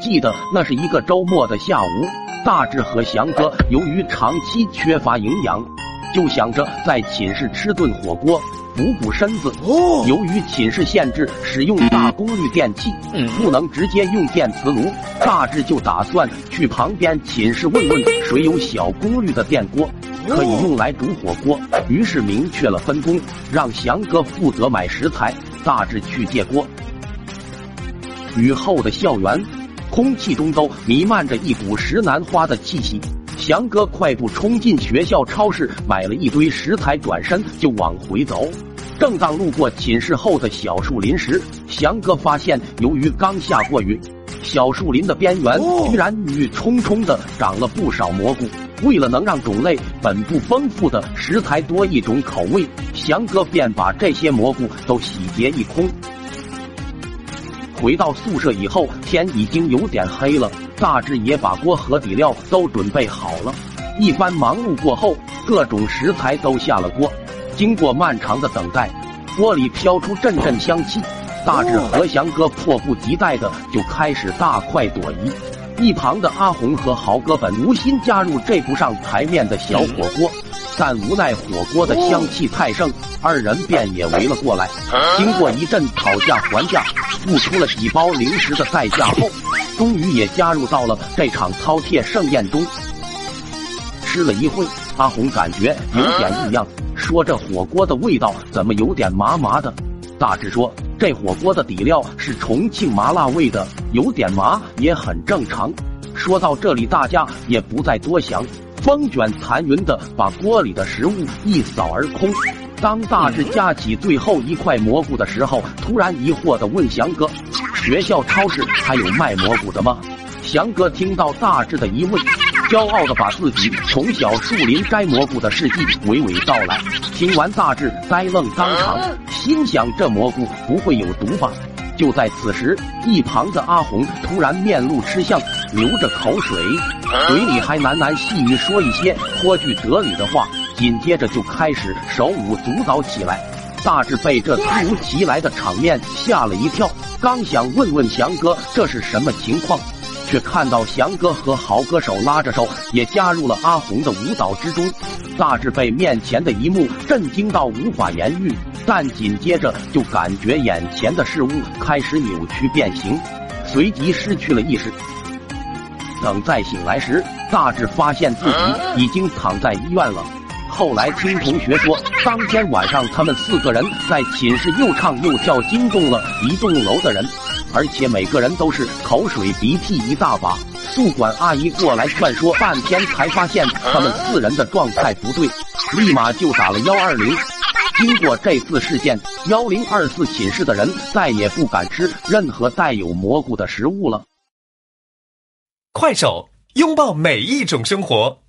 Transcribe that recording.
记得那是一个周末的下午，大志和翔哥由于长期缺乏营养，就想着在寝室吃顿火锅补补身子。哦，由于寝室限制使用大功率电器，不能直接用电磁炉，大志就打算去旁边寝室问问谁有小功率的电锅，可以用来煮火锅。于是明确了分工，让翔哥负责买食材，大志去借锅。雨后的校园，空气中都弥漫着一股石楠花的气息。翔哥快步冲进学校超市，买了一堆食材，转身就往回走。正当路过寝室后的小树林时，翔哥发现，由于刚下过雨，小树林的边缘居然郁郁葱葱的长了不少蘑菇。为了能让种类本不丰富的食材多一种口味，翔哥便把这些蘑菇都洗劫一空。回到宿舍以后，天已经有点黑了。大志也把锅和底料都准备好了。一番忙碌过后，各种食材都下了锅。经过漫长的等待，锅里飘出阵阵香气。大志和翔哥迫不及待的就开始大快朵颐。一旁的阿红和豪哥本无心加入这不上台面的小火锅，但无奈火锅的香气太盛，二人便也围了过来。经过一阵讨价还价，付出了几包零食的代价后，终于也加入到了这场饕餮盛宴中。吃了一会，阿红感觉有点异样，说这火锅的味道怎么有点麻麻的？大致说。这火锅的底料是重庆麻辣味的，有点麻也很正常。说到这里，大家也不再多想，风卷残云的把锅里的食物一扫而空。当大志夹起最后一块蘑菇的时候，突然疑惑的问翔哥：“学校超市还有卖蘑菇的吗？”翔哥听到大志的疑问。骄傲的把自己从小树林摘蘑菇的事迹娓娓道来。听完，大志呆愣当场，心想这蘑菇不会有毒吧？就在此时，一旁的阿红突然面露吃相，流着口水，嘴里还喃喃细语说一些颇具哲理的话，紧接着就开始手舞足蹈起来。大志被这突如其来的场面吓了一跳，刚想问问翔哥这是什么情况。却看到翔哥和豪哥手拉着手，也加入了阿红的舞蹈之中。大志被面前的一幕震惊到无法言喻，但紧接着就感觉眼前的事物开始扭曲变形，随即失去了意识。等再醒来时，大志发现自己已经躺在医院了。后来听同学说，当天晚上他们四个人在寝室又唱又跳，惊动了一栋楼的人。而且每个人都是口水鼻涕一大把，宿管阿姨过来劝说半天，才发现他们四人的状态不对，立马就打了幺二零。经过这次事件，幺零二四寝室的人再也不敢吃任何带有蘑菇的食物了。快手，拥抱每一种生活。